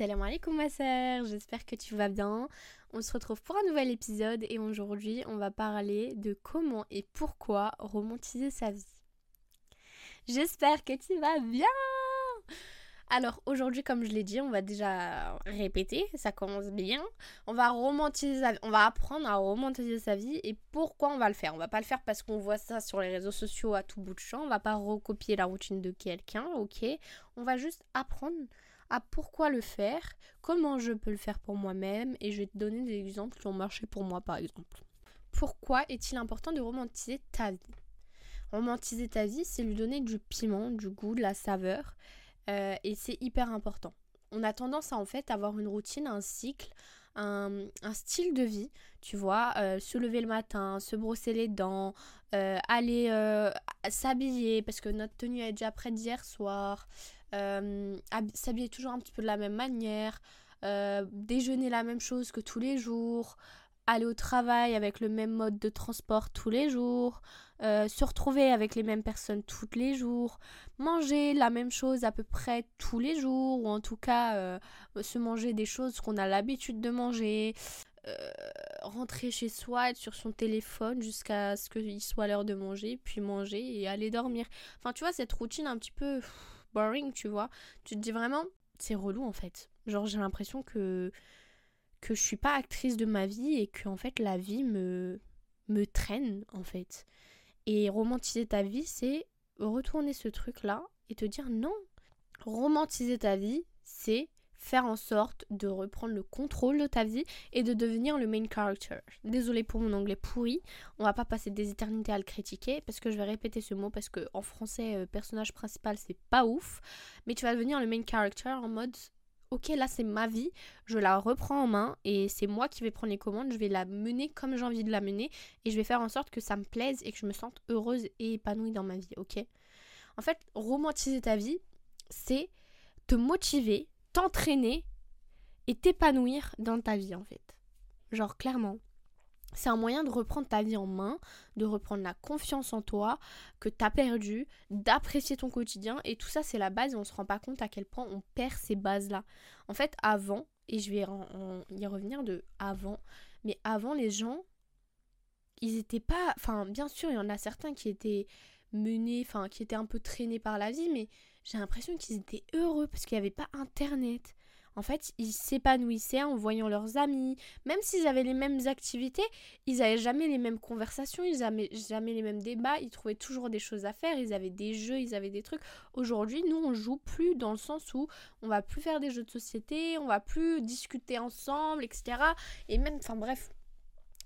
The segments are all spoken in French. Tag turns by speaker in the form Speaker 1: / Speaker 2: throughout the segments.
Speaker 1: Salam alaikum ma sœur, j'espère que tu vas bien. On se retrouve pour un nouvel épisode et aujourd'hui on va parler de comment et pourquoi romantiser sa vie. J'espère que tu vas bien alors aujourd'hui, comme je l'ai dit, on va déjà répéter, ça commence bien. On va romantiser on va apprendre à romantiser sa vie et pourquoi on va le faire. On va pas le faire parce qu'on voit ça sur les réseaux sociaux à tout bout de champ. On va pas recopier la routine de quelqu'un, ok. On va juste apprendre à pourquoi le faire, comment je peux le faire pour moi-même et je vais te donner des exemples qui ont marché pour moi par exemple. Pourquoi est-il important de romantiser ta vie? Romantiser ta vie, c'est lui donner du piment, du goût, de la saveur. Euh, et c'est hyper important. On a tendance à en fait avoir une routine, un cycle, un, style de vie, tu vois, euh, se lever le matin, se brosser les dents, euh, aller s'habiller parce que notre tenue est déjà prête d'hier soir, s'habiller toujours un petit peu de la même manière, déjeuner la même chose que tous les jours, aller au travail avec le même mode de transport tous les jours, euh, se retrouver avec les mêmes personnes tous les jours, manger la même chose à peu près tous les jours, ou en tout cas euh, se manger des choses qu'on a l'habitude de manger, euh, rentrer chez soi, être sur son téléphone jusqu'à ce qu'il soit l'heure de manger, puis manger et aller dormir. Enfin, tu vois, cette routine un petit peu boring, tu vois. Tu te dis vraiment, c'est relou en fait. Genre, j'ai l'impression que que je suis pas actrice de ma vie et que en fait la vie me me traîne en fait. Et romantiser ta vie, c'est retourner ce truc là et te dire non. Romantiser ta vie, c'est faire en sorte de reprendre le contrôle de ta vie et de devenir le main character. Désolée pour mon anglais pourri, on va pas passer des éternités à le critiquer parce que je vais répéter ce mot parce que en français euh, personnage principal c'est pas ouf, mais tu vas devenir le main character en mode ok, là c'est ma vie, je la reprends en main et c'est moi qui vais prendre les commandes, je vais la mener comme j'ai envie de la mener et je vais faire en sorte que ça me plaise et que je me sente heureuse et épanouie dans ma vie, ok? En fait, romantiser ta vie, c'est te motiver, t'entraîner et t'épanouir dans ta vie en fait. Genre clairement. C'est un moyen de reprendre ta vie en main, de reprendre la confiance en toi que tu as perdu, d'apprécier ton quotidien. Et tout ça, c'est la base et on se rend pas compte à quel point on perd ces bases-là. En fait, avant, et je vais y revenir de avant, mais avant, les gens, ils étaient pas. Enfin, bien sûr, il y en a certains qui étaient menés, enfin, qui étaient un peu traînés par la vie, mais j'ai l'impression qu'ils étaient heureux parce qu'il n'y avait pas Internet en fait, ils s'épanouissaient en voyant leurs amis. Même s'ils avaient les mêmes activités, ils n'avaient jamais les mêmes conversations, ils n'avaient jamais les mêmes débats, ils trouvaient toujours des choses à faire, ils avaient des jeux, ils avaient des trucs. Aujourd'hui, nous, on joue plus dans le sens où on va plus faire des jeux de société, on va plus discuter ensemble, etc. Et même, enfin bref,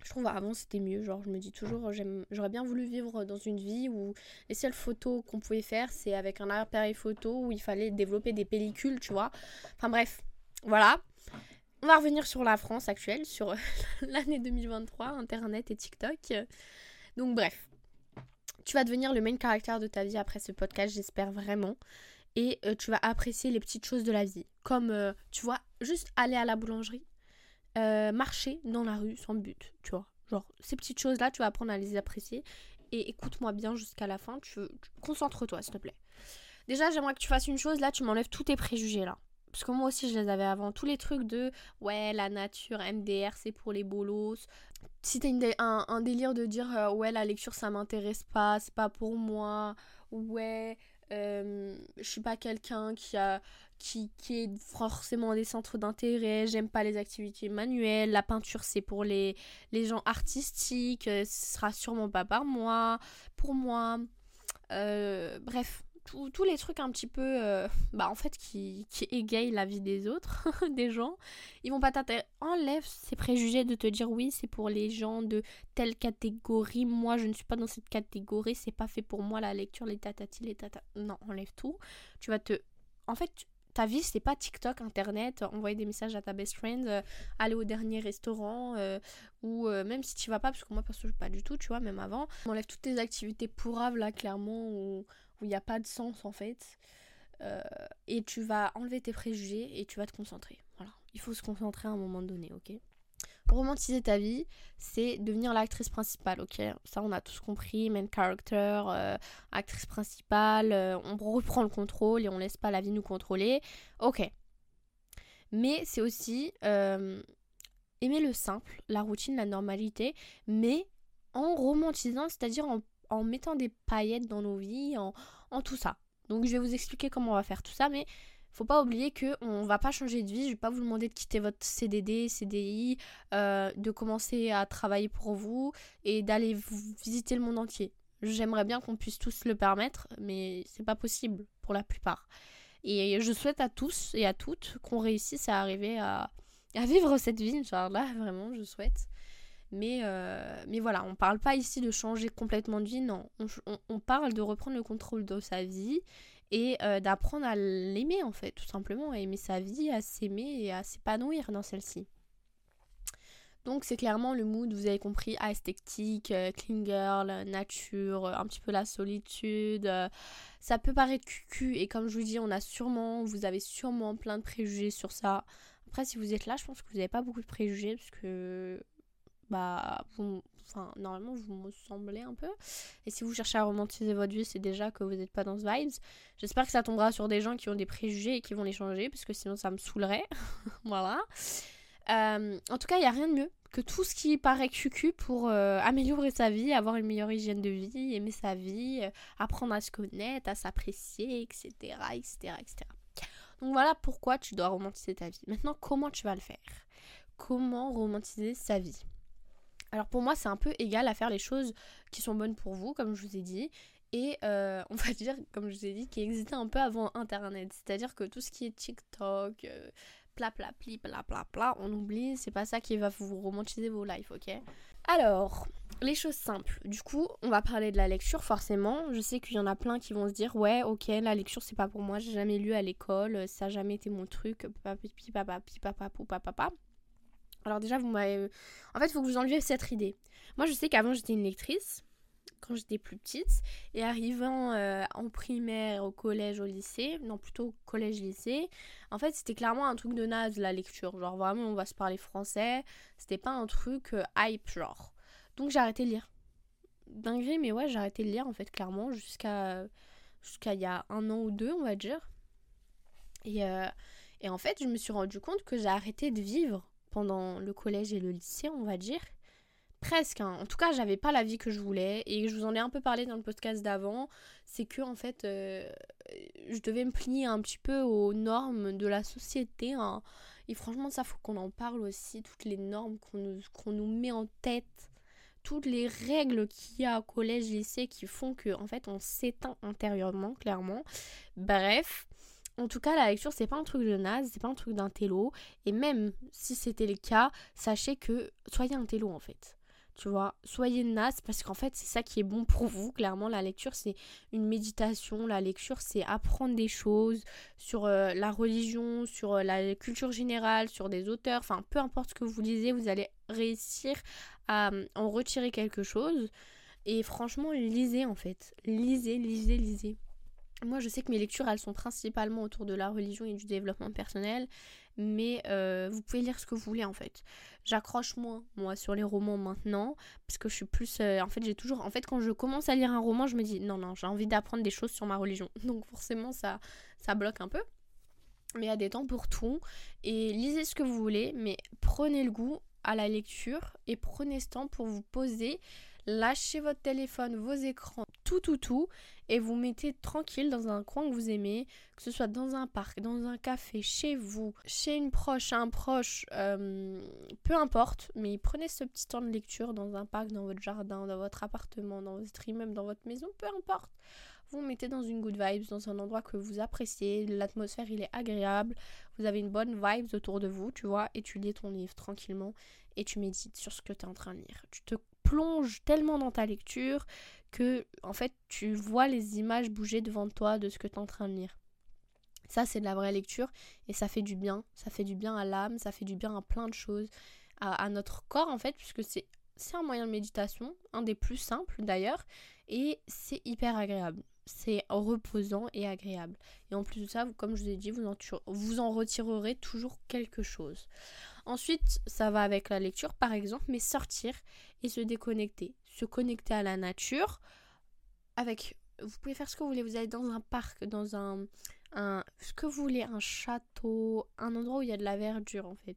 Speaker 1: je trouve avant c'était mieux. Genre, je me dis toujours, j'aurais bien voulu vivre dans une vie où les seules photos qu'on pouvait faire, c'est avec un appareil photo où il fallait développer des pellicules, tu vois. Enfin bref, voilà. On va revenir sur la France actuelle, sur l'année 2023, Internet et TikTok. Donc bref, tu vas devenir le main caractère de ta vie après ce podcast, j'espère vraiment. Et euh, tu vas apprécier les petites choses de la vie. Comme, euh, tu vois, juste aller à la boulangerie, euh, marcher dans la rue sans but, tu vois. Genre, ces petites choses-là, tu vas apprendre à les apprécier. Et écoute-moi bien jusqu'à la fin. Tu, Concentre-toi, s'il te plaît. Déjà, j'aimerais que tu fasses une chose. Là, tu m'enlèves tous tes préjugés, là parce que moi aussi je les avais avant, tous les trucs de ouais la nature, MDR c'est pour les bolos. Si t'as un, délire de dire euh, ouais la lecture ça m'intéresse pas, c'est pas pour moi, ouais euh, je suis pas quelqu'un qui a qui, qui est forcément des centres d'intérêt, j'aime pas les activités manuelles, la peinture c'est pour les, les gens artistiques, euh, ce sera sûrement pas par moi, pour moi. bref, tous les trucs un petit peu, euh, bah en fait, qui, qui égayent la vie des autres, des gens, ils vont pas t'intéresser. Enlève ces préjugés de te dire oui, c'est pour les gens de telle catégorie. Moi, je ne suis pas dans cette catégorie, c'est pas fait pour moi la lecture, les tatati, les tata. Non, enlève tout. Tu vas te. En fait, ta vie, c'est pas TikTok, Internet, envoyer des messages à ta best friend, euh, aller au dernier restaurant, euh, ou même si tu vas pas, parce que moi, perso, je pas du tout, tu vois, même avant. Enlève toutes tes activités pourraves, là, clairement, ou il n'y a pas de sens en fait. Euh, et tu vas enlever tes préjugés et tu vas te concentrer. Voilà. Il faut se concentrer à un moment donné, ok? Romantiser ta vie, c'est devenir l'actrice principale, ok? Ça, on a tous compris, main character, euh, actrice principale, euh, on reprend le contrôle et on laisse pas la vie nous contrôler. Ok. Mais c'est aussi aimer le simple, la routine, la normalité, mais en romantisant, c'est-à-dire en, mettant des paillettes dans nos vies, en, en tout ça. Donc je vais vous expliquer comment on va faire tout ça, mais faut pas oublier que on va pas changer de vie. Je vais pas vous demander de quitter votre CDD, CDI, euh, de commencer à travailler pour vous et d'aller visiter le monde entier. J'aimerais bien qu'on puisse tous le permettre, mais c'est pas possible pour la plupart. Et je souhaite à tous et à toutes qu'on réussisse à arriver à, vivre cette vie, là vraiment, je souhaite. Mais, euh, mais voilà, on parle pas ici de changer complètement de vie, non. On, parle de reprendre le contrôle de sa vie et euh, d'apprendre à l'aimer en fait, tout simplement, à aimer sa vie, à s'aimer et à s'épanouir dans celle-ci. Donc c'est clairement le mood, vous avez compris, esthétique, euh, clean girl, nature, un petit peu la solitude. ça peut paraître cucu et comme je vous dis, on a sûrement, vous avez sûrement plein de préjugés sur ça. Après, si vous êtes là, je pense que vous n'avez pas beaucoup de préjugés parce que bah, vous, enfin, normalement, vous me semblez un peu. Et si vous cherchez à romantiser votre vie, c'est déjà que vous n'êtes pas dans ce vibes. J'espère que ça tombera sur des gens qui ont des préjugés et qui vont les changer parce que sinon ça me saoulerait. voilà. Euh, en tout cas, il n'y a rien de mieux que tout ce qui paraît cucu pour euh, améliorer sa vie, avoir une meilleure hygiène de vie, aimer sa vie, euh, apprendre à se connaître, à s'apprécier, etc., etc., etc. Donc voilà pourquoi tu dois romantiser ta vie. Maintenant, comment tu vas le faire? Comment romantiser sa vie? Alors pour moi, c'est un peu égal à faire les choses qui sont bonnes pour vous, comme je vous ai dit, et on va dire, comme je vous ai dit, qui existait un peu avant Internet. C'est-à-dire que tout ce qui est TikTok, pla pla pli pla pla pla, on oublie, c'est pas ça qui va vous romantiser vos lives, ok? Alors, les choses simples. Du coup, on va parler de la lecture forcément. Je sais qu'il y en a plein qui vont se dire ouais, ok, la lecture c'est pas pour moi, j'ai jamais lu à l'école, ça a jamais été mon truc, pipi papa papa papa papa. Alors déjà, vous m'avez en fait, il faut que vous enleviez cette idée. Moi, je sais qu'avant j'étais une lectrice quand j'étais plus petite. Et arrivant euh, en primaire, au collège, au lycée, non plutôt collège-lycée, en fait c'était clairement un truc de naze la lecture. Genre vraiment on va se parler français, c'était pas un truc euh, hype genre. Donc j'ai arrêté de lire. Dinguerie, mais ouais, j'ai arrêté de lire en fait clairement jusqu'à jusqu'à il y a un an ou deux, on va dire. Et, euh, et en fait, je me suis rendu compte que j'ai arrêté de vivre pendant le collège et le lycée, on va dire. Presque. Hein. En tout cas, j'avais pas la vie que je voulais. Et je vous en ai un peu parlé dans le podcast d'avant. C'est que, en fait, euh, je devais me plier un petit peu aux normes de la société. Hein. Et franchement, ça, faut qu'on en parle aussi. Toutes les normes qu'on nous, qu'on nous met en tête. Toutes les règles qu'il y a au collège, lycée qui font que, en fait, on s'éteint intérieurement, clairement. Bref. En tout cas, la lecture, c'est pas un truc de naze, c'est pas un truc d'un télo. Et même si c'était le cas, sachez que soyez un télo en fait tu vois. Soyez naze parce qu'en fait, c'est ça qui est bon pour vous. Clairement, la lecture, c'est une méditation. La lecture, c'est apprendre des choses sur euh, la religion, sur euh, la culture générale, sur des auteurs. Enfin, peu importe ce que vous lisez, vous allez réussir à euh, en retirer quelque chose. Et franchement, lisez en fait. Lisez, lisez, lisez. Moi, je sais que mes lectures, elles sont principalement autour de la religion et du développement personnel mais euh, vous pouvez lire ce que vous voulez en fait. J'accroche moins moi sur les romans maintenant parce que je suis plus euh, en fait j'ai toujours en fait quand je commence à lire un roman je me dis non non j'ai envie d'apprendre des choses sur ma religion. Donc forcément ça ça bloque un peu. Mais il y a des temps pour tout. Et lisez ce que vous voulez mais prenez le goût à la lecture et prenez ce temps pour vous poser lâchez votre téléphone, vos écrans, tout, tout, tout, et vous mettez tranquille dans un coin que vous aimez, que ce soit dans un parc, dans un café, chez vous, chez une proche, un proche, euh, peu importe, mais prenez ce petit temps de lecture dans un parc, dans votre jardin, dans votre appartement, dans votre immeuble, dans votre maison, peu importe. Vous, mettez dans une good vibes, dans un endroit que vous appréciez, l'atmosphère il est agréable, vous avez une bonne vibes autour de vous, tu vois, et tu lis ton livre tranquillement et tu médites sur ce que tu es en train de lire. Tu te plonge tellement dans ta lecture que en fait tu vois les images bouger devant toi de ce que tu es en train de lire. Ça c'est de la vraie lecture et ça fait du bien, ça fait du bien à l'âme, ça fait du bien à plein de choses, à, notre corps en fait, puisque c'est c'est un moyen de méditation, un des plus simples d'ailleurs, et c'est hyper agréable. C'est reposant et agréable. Et en plus de ça, comme je vous ai dit, vous en, vous en retirerez toujours quelque chose. Ensuite, ça va avec la lecture par exemple, mais sortir et se déconnecter. Se connecter à la nature avec... Vous pouvez faire ce que vous voulez, vous allez dans un parc, dans un, ce que vous voulez, un château, un endroit où il y a de la verdure en fait.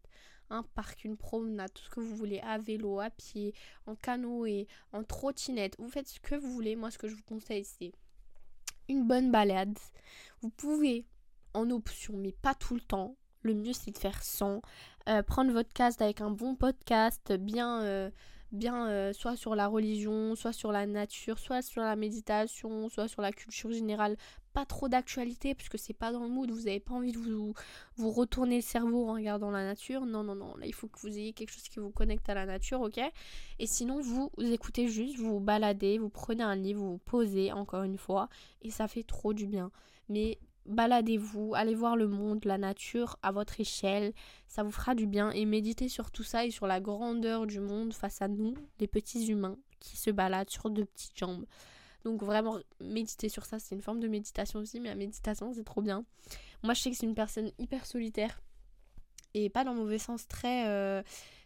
Speaker 1: Un parc, une promenade, tout ce que vous voulez, à vélo, à pied, en canoë, en trottinette. Vous faites ce que vous voulez. Moi, ce que je vous conseille, c'est une bonne balade. Vous pouvez, en option, mais pas tout le temps, le mieux c'est de faire sans. Euh, prendre votre casque avec un bon podcast, bien, euh, bien euh, soit sur la religion, soit sur la nature, soit sur la méditation, soit sur la culture générale. Pas trop d'actualité puisque c'est pas dans le mood, vous n'avez pas envie de vous, retourner le cerveau en regardant la nature. Non, non, non, là il faut que vous ayez quelque chose qui vous connecte à la nature, ok? Et sinon, vous, vous écoutez juste, vous vous baladez, vous prenez un livre, vous vous posez encore une fois, et ça fait trop du bien. Mais baladez-vous, allez voir le monde, la nature à votre échelle, ça vous fera du bien et méditez sur tout ça et sur la grandeur du monde face à nous, les petits humains qui se baladent sur deux petites jambes. Donc vraiment méditez sur ça, c'est une forme de méditation aussi, mais la méditation c'est trop bien. Moi je sais que c'est une personne hyper solitaire et pas dans le mauvais sens, très euh,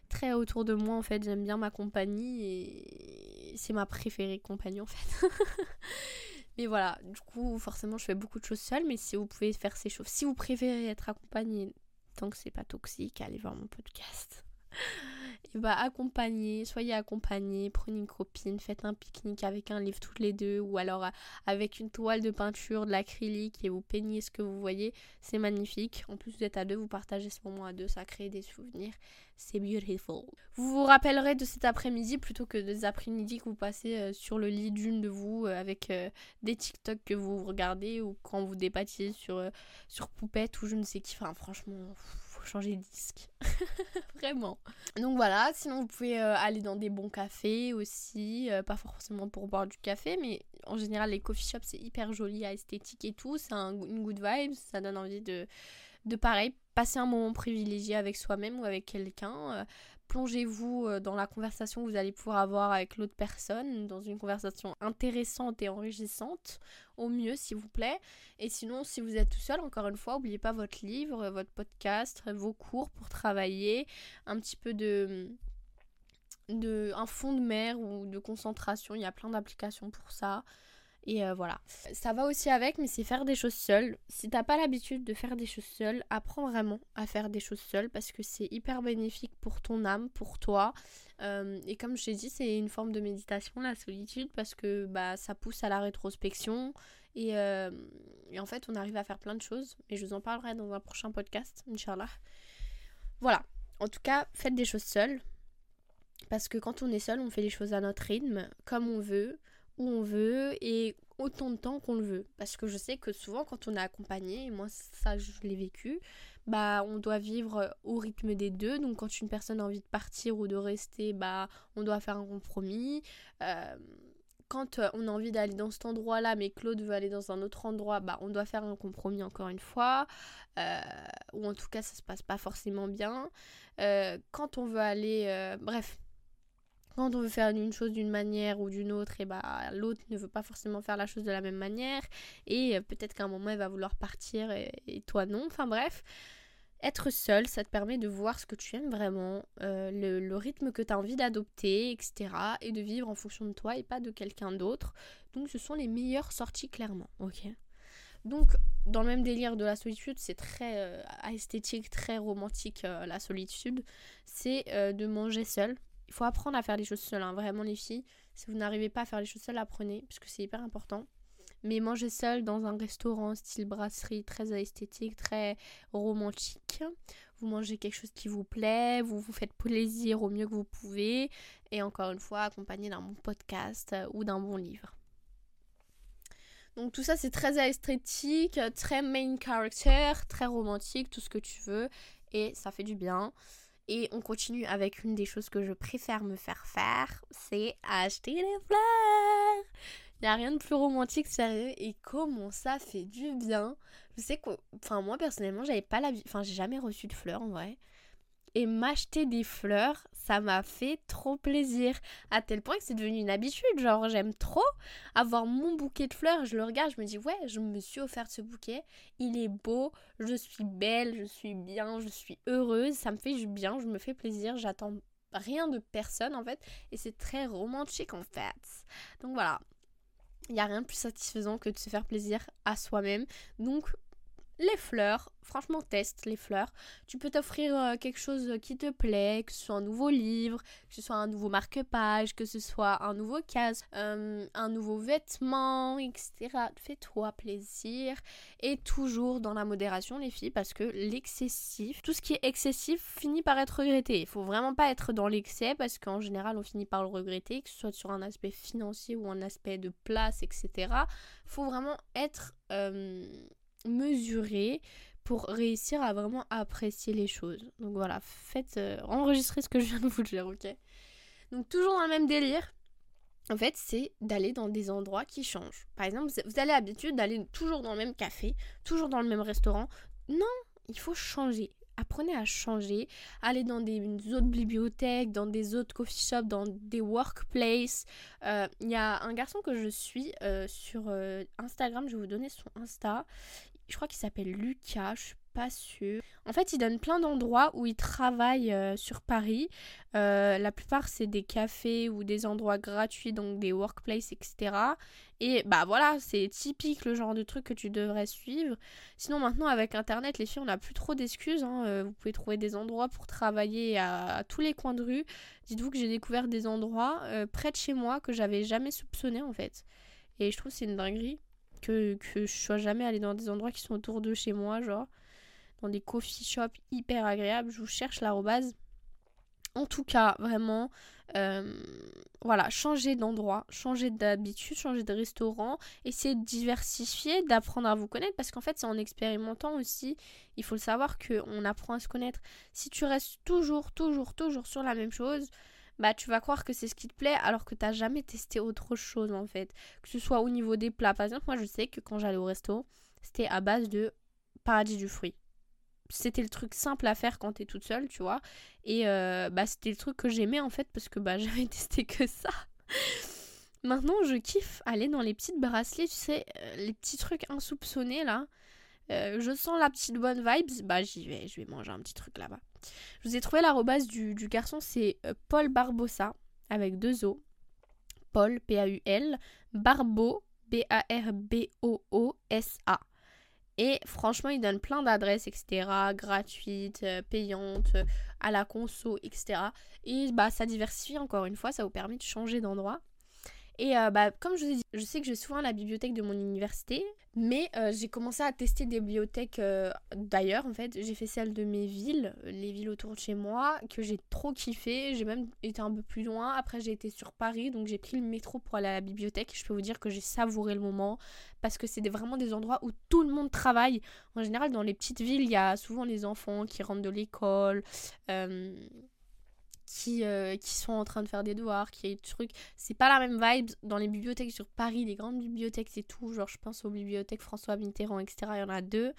Speaker 1: très autour de moi en fait, j'aime bien ma compagnie et c'est ma préférée compagnie en fait. Mais voilà, du coup, forcément, je fais beaucoup de choses seule. Mais si vous pouvez faire ces choses, si vous préférez être accompagné, tant que c'est pas toxique, allez voir mon podcast. Bah, accompagner, soyez accompagnés, prenez une copine, faites un pique-nique avec un livre toutes les deux, ou alors euh, avec une toile de peinture, de l'acrylique, et vous peignez ce que vous voyez. C'est magnifique. En plus, vous êtes à deux, vous partagez ce moment à deux, ça crée des souvenirs. C'est beautiful. Vous vous rappellerez de cet après-midi plutôt que des après-midi que vous passez euh, sur le lit d'une de vous euh, avec des TikTok que vous regardez ou quand vous dépatiez sur, sur Poupette ou je ne sais qui. Enfin, franchement, faut changer de disque. Vraiment. Donc voilà, sinon vous pouvez aller dans des bons cafés aussi. pas forcément pour boire du café, mais en général, les coffee shops, c'est hyper joli, esthétique et tout. C'est une good vibe, ça donne envie de de pareil, passer un moment privilégié avec soi-même ou avec quelqu'un. Euh, plongez-vous euh, dans la conversation que vous allez pouvoir avoir avec l'autre personne, dans une conversation intéressante et enrichissante, au mieux s'il vous plaît. Et sinon, si vous êtes tout seul, encore une fois, n'oubliez pas votre livre, votre podcast, vos cours pour travailler, un petit peu de un fond de mer ou de concentration, il y a plein d'applications pour ça. Et euh, voilà. Ça va aussi avec, mais c'est faire des choses seules. Si t'as pas l'habitude de faire des choses seules, apprends vraiment à faire des choses seules parce que c'est hyper bénéfique pour ton âme, pour toi. Euh, et comme je t'ai dit, c'est une forme de méditation, la solitude, parce que bah, ça pousse à la rétrospection. Et, euh, et, en fait, on arrive à faire plein de choses. Et je vous en parlerai dans un prochain podcast, Inch'Allah. Voilà. En tout cas, faites des choses seules. Parce que quand on est seul, on fait les choses à notre rythme, comme on veut on veut et autant de temps qu'on le veut. Parce que je sais que souvent quand on est accompagné, et moi ça je l'ai vécu, bah on doit vivre au rythme des deux. Donc quand une personne a envie de partir ou de rester, bah on doit faire un compromis. Euh, quand euh, on a envie d'aller dans cet endroit-là, mais Claude veut aller dans un autre endroit, bah on doit faire un compromis encore une fois. Euh, ou en tout cas ça se passe pas forcément bien. quand on veut aller... bref, quand on veut faire une chose d'une manière ou d'une autre, et bah l'autre ne veut pas forcément faire la chose de la même manière, et euh, peut-être qu'à un moment elle va vouloir partir et, toi non. Enfin bref, être seul, ça te permet de voir ce que tu aimes vraiment, euh, le, rythme que tu as envie d'adopter, etc. Et de vivre en fonction de toi et pas de quelqu'un d'autre. Donc ce sont les meilleures sorties clairement, ok? Donc, dans le même délire de la solitude, c'est très euh, esthétique, très romantique la solitude, c'est de manger seul. Il faut apprendre à faire les choses seules, hein, vraiment les filles. Si vous n'arrivez pas à faire les choses seules, apprenez, parce que c'est hyper important. Mais manger seul dans un restaurant style brasserie, très esthétique, très romantique. Vous mangez quelque chose qui vous plaît, vous vous faites plaisir au mieux que vous pouvez. Et encore une fois, accompagné d'un bon podcast euh, ou d'un bon livre. Donc tout ça c'est très esthétique, très main character, très romantique, tout ce que tu veux. Et ça fait du bien. Et on continue avec une des choses que je préfère me faire faire, c'est acheter des fleurs. Il n'y a rien de plus romantique, sérieux. Et comment ça fait du bien. Je sais que, enfin, moi personnellement, j'avais pas la. Enfin, j'ai jamais reçu de fleurs en vrai et m'acheter des fleurs, ça m'a fait trop plaisir. À tel point que c'est devenu une habitude. Genre, j'aime trop avoir mon bouquet de fleurs. Je le regarde, je me dis, ouais, je me suis offert ce bouquet. Il est beau, je suis belle, je suis bien, je suis heureuse. Ça me fait du bien, je me fais plaisir. J'attends rien de personne en fait. Et c'est très romantique en fait. Donc voilà. Il n'y a rien de plus satisfaisant que de se faire plaisir à soi-même. Donc les fleurs, franchement, teste les fleurs. Tu peux t'offrir euh, quelque chose qui te plaît, que ce soit un nouveau livre, que ce soit un nouveau marque-page, que ce soit un nouveau casque, euh, un nouveau vêtement, etc. Fais-toi plaisir. Et toujours dans la modération, les filles, parce que l'excessif, tout ce qui est excessif finit par être regretté. Il faut vraiment pas être dans l'excès, parce qu'en général, on finit par le regretter, que ce soit sur un aspect financier ou un aspect de place, etc. Faut vraiment être euh, mesuré pour réussir à vraiment apprécier les choses. Donc voilà, faites euh, enregistrer ce que je viens de vous dire, ok? Donc toujours dans le même délire. En fait, c'est d'aller dans des endroits qui changent. Par exemple, vous avez l'habitude d'aller toujours dans le même café, toujours dans le même restaurant. Non, il faut changer. Apprenez à changer, aller dans des autres bibliothèques, dans des autres coffee shops, dans des workplaces. Euh, il y a un garçon que je suis euh, sur Instagram, je vais vous donner son Insta je crois qu'il s'appelle Lucas, je pas sûre. En fait, il donne plein d'endroits où il travaille euh, sur Paris. Euh, la plupart, c'est des cafés ou des endroits gratuits, donc des workplaces, etc. Et bah voilà, c'est typique le genre de truc que tu devrais suivre. Sinon, maintenant, avec Internet, les filles, on n'a plus trop d'excuses. Hein. Euh, vous pouvez trouver des endroits pour travailler à, tous les coins de rue. Dites-vous que j'ai découvert des endroits près de chez moi que j'avais jamais soupçonné en fait. Et je trouve que c'est une dinguerie que, que je sois jamais allée dans des endroits qui sont autour de chez moi, genre dans des coffee shops hyper agréables. Je vous cherche l'arrobase. En tout cas, vraiment, euh, voilà, changer d'endroit, changer d'habitude, changer de restaurant, essayer de diversifier, d'apprendre à vous connaître, parce qu'en fait, c'est en expérimentant aussi, il faut le savoir qu'on apprend à se connaître. Si tu restes toujours, toujours, toujours sur la même chose, bah tu vas croire que c'est ce qui te plaît alors que t'as jamais testé autre chose en fait. Que ce soit au niveau des plats. Par exemple, moi je sais que quand j'allais au resto, c'était à base de paradis du fruit. C'était le truc simple à faire quand t'es toute seule, tu vois. Et euh, bah c'était le truc que j'aimais en fait parce que bah j'avais testé que ça. Maintenant, je kiffe aller dans les petites bracelets, tu sais, euh, les petits trucs insoupçonnés là. Euh, je sens la petite bonne vibes, bah j'y vais, je vais manger un petit truc là-bas. Je vous ai trouvé l'arrobase du, du garçon, c'est Paul Barbosa, avec deux O. Paul, P-A-U-L, Barbo, B-A-R-B-O-O-S-A. Et franchement, il donne plein d'adresses, etc., gratuites, euh, payantes, à la conso, etc. Et bah, ça diversifie encore une fois, ça vous permet de changer d'endroit. Et euh, bah, comme je vous ai dit, je sais que je vais souvent la bibliothèque de mon université, mais euh, j'ai commencé à tester des bibliothèques euh, d'ailleurs. En fait, j'ai fait celle de mes villes, les villes autour de chez moi, que j'ai trop kiffé. J'ai même été un peu plus loin. Après, j'ai été sur Paris, donc j'ai pris le métro pour aller à la bibliothèque. Je peux vous dire que j'ai savouré le moment parce que c'est vraiment des endroits où tout le monde travaille. En général, dans les petites villes, il y a souvent les enfants qui rentrent de l'école qui, euh, qui sont en train de faire des devoirs, qui est trucs. C'est pas la même vibe dans les bibliothèques sur Paris, les grandes bibliothèques c'est tout. Genre, je pense aux bibliothèques François Mitterrand, etc. Il y en a deux.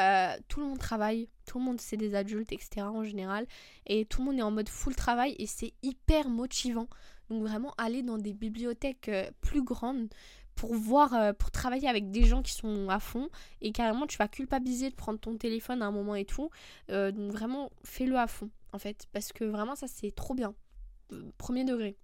Speaker 1: Euh, tout le monde travaille, tout le monde c'est des adultes, etc. en général. Et tout le monde est en mode full travail et c'est hyper motivant. Donc vraiment aller dans des bibliothèques euh, plus grandes pour voir, pour travailler avec des gens qui sont à fond et carrément tu vas culpabiliser de prendre ton téléphone à un moment et tout. donc vraiment fais-le à fond en fait, parce que vraiment ça c'est trop bien. Premier degré.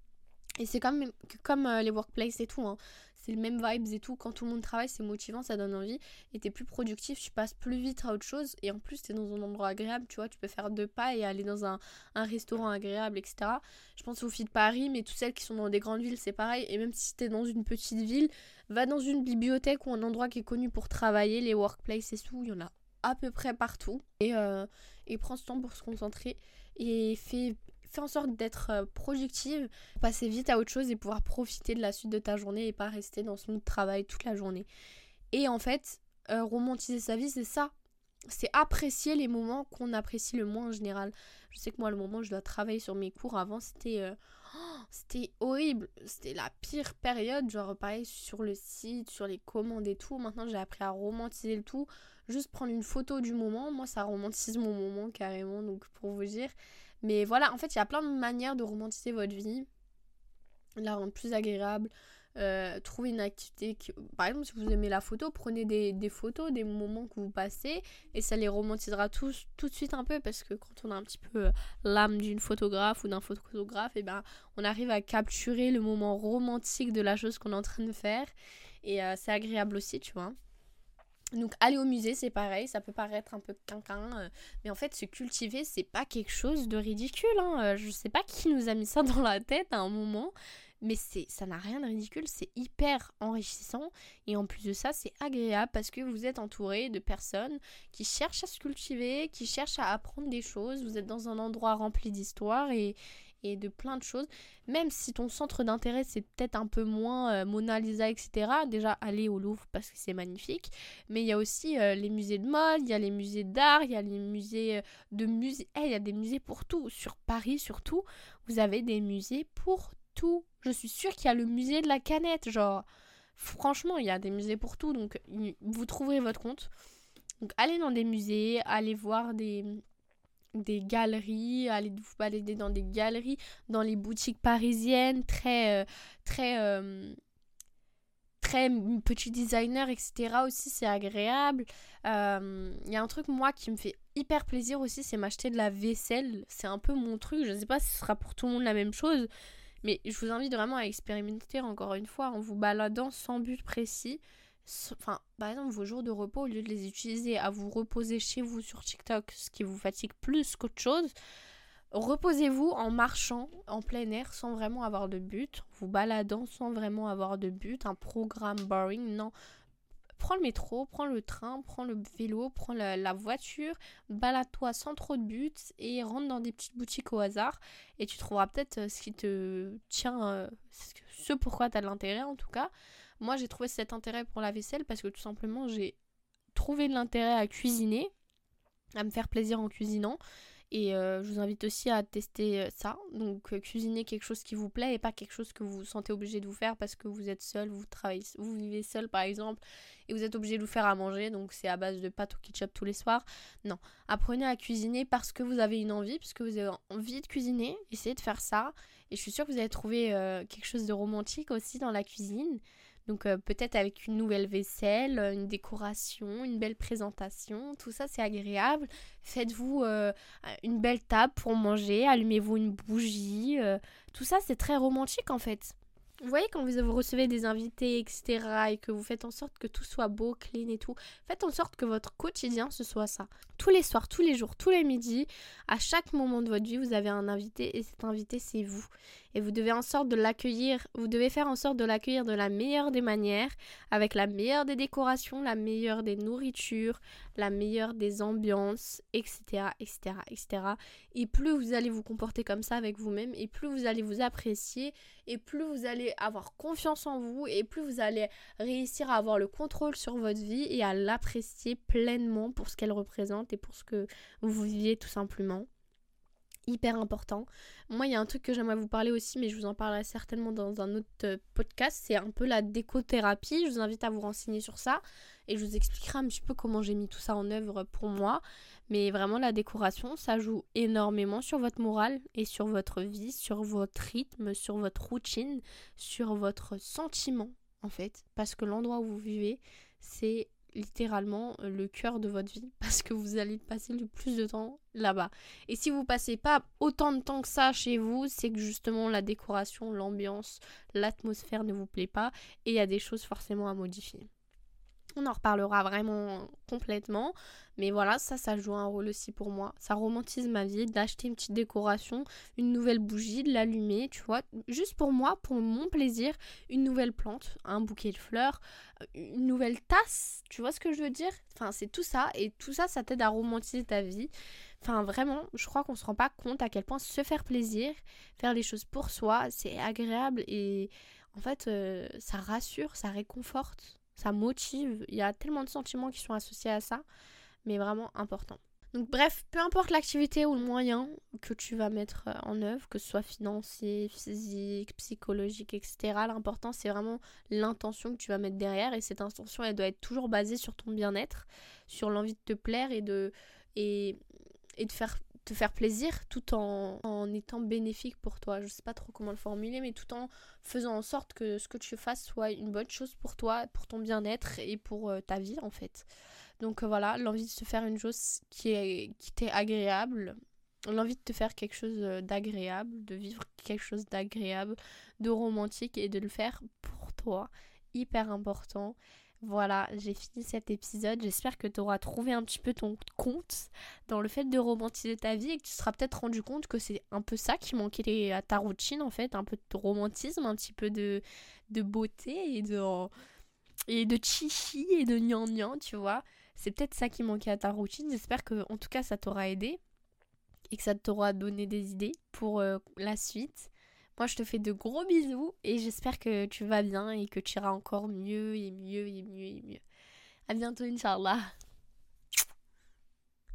Speaker 1: Et c'est comme, comme euh, les workplaces et tout, hein. c'est le même vibes et tout. Quand tout le monde travaille, c'est motivant, ça donne envie. Et t'es plus productif, tu passes plus vite à autre chose. Et en plus, t'es dans un endroit agréable, tu vois. Tu peux faire deux pas et aller dans un, restaurant agréable, etc. Je pense aux filles de Paris, mais toutes celles qui sont dans des grandes villes, c'est pareil. Et même si t'es dans une petite ville, va dans une bibliothèque ou un endroit qui est connu pour travailler, les workplaces et tout. Il y en a à peu près partout. Et, euh, et prends ce temps pour se concentrer et fais, fais en sorte d'être euh, productive, passer vite à autre chose et pouvoir profiter de la suite de ta journée et pas rester dans son travail toute la journée. Et en fait, euh, romantiser sa vie, c'est ça. C'est apprécier les moments qu'on apprécie le moins en général. Je sais que moi, le moment où je dois travailler sur mes cours avant, c'était oh, c'était horrible. C'était la pire période. Genre, pareil, sur le site, sur les commandes et tout. Maintenant, j'ai appris à romantiser le tout juste prendre une photo du moment. Moi, ça romantise mon moment carrément, donc pour vous dire. Mais voilà, en fait, il y a plein de manières de romantiser votre vie, la rendre plus agréable. Euh, trouver une activité qui... par exemple si vous aimez la photo prenez des, photos des moments que vous passez et ça les romantisera tous tout de suite un peu parce que quand on a un petit peu l'âme d'une photographe ou d'un photographe et eh ben on arrive à capturer le moment romantique de la chose qu'on est en train de faire et euh, c'est agréable aussi tu vois Donc aller au musée, c'est pareil, ça peut paraître un peu quinquin, euh, mais en fait se cultiver, c'est pas quelque chose de ridicule. Hein. Euh, je sais pas qui nous a mis ça dans la tête à un moment, mais c'est ça n'a rien de ridicule, c'est hyper enrichissant et en plus de ça, c'est agréable parce que vous êtes entouré de personnes qui cherchent à se cultiver, qui cherchent à apprendre des choses, vous êtes dans un endroit rempli d'histoire et, de plein de choses. Même si ton centre d'intérêt c'est peut-être un peu moins euh, Mona Lisa, etc. Déjà, aller au Louvre parce que c'est magnifique. Mais il y a aussi euh, les musées de mode, il y a les musées d'art, il y a les musées euh, de musées. Eh, il y a des musées pour tout. Sur Paris, surtout, vous avez des musées pour tout. Je suis sûre qu'il y a le musée de la canette. Genre, franchement, il y a des musées pour tout. Donc, vous trouverez votre compte. Donc, allez dans des musées, allez voir des des galeries, aller vous balader dans des galeries, dans les boutiques parisiennes, très, euh, très, euh, très petit designer, etc. aussi, c'est agréable. Il euh, y a un truc, moi, qui me fait hyper plaisir aussi, c'est m'acheter de la vaisselle. C'est un peu mon truc, je ne sais pas si ce sera pour tout le monde la même chose, mais je vous invite vraiment à expérimenter encore une fois en vous baladant sans but précis enfin, par exemple, vos jours de repos, au lieu de les utiliser à vous reposer chez vous sur TikTok, ce qui vous fatigue plus qu'autre chose, reposez-vous en marchant en plein air sans vraiment avoir de but, vous baladant sans vraiment avoir de but, un programme boring, non. Prends le métro, prends le train, prends le vélo, prends la, voiture, balade-toi sans trop de but et rentre dans des petites boutiques au hasard et tu trouveras peut-être euh, ce qui te tient, euh, ce pourquoi tu as de l'intérêt en tout cas. Moi, j'ai trouvé cet intérêt pour la vaisselle parce que tout simplement, j'ai trouvé de l'intérêt à cuisiner, à me faire plaisir en cuisinant. Et euh, je vous invite aussi à tester euh, ça. Donc euh, cuisiner quelque chose qui vous plaît et pas quelque chose que vous vous sentez obligé de vous faire parce que vous êtes seul, vous travaillez, vous vivez seul par exemple et vous êtes obligé de vous faire à manger. Donc c'est à base de pâtes au ketchup tous les soirs. Non, apprenez à cuisiner parce que vous avez une envie, parce que vous avez envie de cuisiner. Essayez de faire ça. Et je suis sûre que vous allez trouver quelque chose de romantique aussi dans la cuisine. Donc euh, peut-être avec une nouvelle vaisselle, euh, une décoration, une belle présentation, tout ça c'est agréable. Faites-vous euh, une belle table pour manger, allumez-vous une bougie, tout ça c'est très romantique en fait. Vous voyez, quand vous recevez des invités, etc., et que vous faites en sorte que tout soit beau, clean et tout, faites en sorte que votre quotidien, ce soit ça. Tous les soirs, tous les jours, tous les midis, à chaque moment de votre vie, vous avez un invité, et cet invité, c'est vous. Et vous devez en sorte de l'accueillir, vous devez faire en sorte de l'accueillir de la meilleure des manières, avec la meilleure des décorations, la meilleure des nourritures, la meilleure des ambiances, etc., etc., etc. Et plus vous allez vous comporter comme ça avec vous-même, et plus vous allez vous apprécier, et plus vous allez avoir confiance en vous et plus vous allez réussir à avoir le contrôle sur votre vie et à l'apprécier pleinement pour ce qu'elle représente et pour ce que vous viviez tout simplement hyper important. Moi, il y a un truc que j'aimerais vous parler aussi, mais je vous en parlerai certainement dans un autre euh, podcast. C'est un peu la décothérapie. Je vous invite à vous renseigner sur ça et je vous expliquerai un petit peu comment j'ai mis tout ça en œuvre pour moi. Mais vraiment, la décoration, ça joue énormément sur votre morale et sur votre vie, sur votre rythme, sur votre routine, sur votre sentiment, en fait. Parce que l'endroit où vous vivez, c'est littéralement le cœur de votre vie parce que vous allez passer le plus de temps là-bas. Et si vous passez pas autant de temps que ça chez vous, c'est que justement la décoration, l'ambiance, l'atmosphère ne vous plaît pas et il y a des choses forcément à modifier. On en reparlera vraiment complètement. Mais voilà, ça, ça joue un rôle aussi pour moi. Ça romantise ma vie d'acheter une petite décoration, une nouvelle bougie, de l'allumer, tu vois. Juste pour moi, pour mon plaisir, une nouvelle plante, un bouquet de fleurs, une nouvelle tasse. Tu vois ce que je veux dire? Enfin, c'est tout ça. Et tout ça, ça t'aide à romantiser ta vie. Enfin, vraiment, je crois qu'on se rend pas compte à quel point se faire plaisir, faire les choses pour soi, c'est agréable et en fait, euh, ça rassure, ça réconforte ça motive. Il y a tellement de sentiments qui sont associés à ça, mais vraiment important. Donc bref, peu importe l'activité ou le moyen que tu vas mettre euh, en œuvre, que ce soit financier, physique, psychologique, etc., l'important c'est vraiment l'intention que tu vas mettre derrière et cette intention elle doit être toujours basée sur ton bien-être, sur l'envie de te plaire et de, et, et de faire te faire plaisir tout en, étant bénéfique pour toi. Je sais pas trop comment le formuler, mais tout en faisant en sorte que ce que tu fasses soit une bonne chose pour toi, pour ton bien-être et pour euh, ta vie en fait. Donc euh, voilà, l'envie de se faire une chose qui est qui t'est agréable, l'envie de te faire quelque chose euh, d'agréable, de vivre quelque chose d'agréable, de romantique et de le faire pour toi, hyper important. Voilà, j'ai fini cet épisode. J'espère que tu auras trouvé un petit peu ton compte dans le fait de romantiser ta vie et que tu seras peut-être rendu compte que c'est un peu ça qui manquait à ta routine en fait, un peu de romantisme, un petit peu de, de beauté et de, et de chichi et de gnan tu vois. C'est peut-être ça qui manquait à ta routine. J'espère que en tout cas ça t'aura aidé et que ça t'aura donné des idées pour euh, la suite. Moi, je te fais de gros bisous et j'espère que tu vas bien et que tu iras encore mieux et mieux et mieux et mieux. À bientôt, Inch'Allah.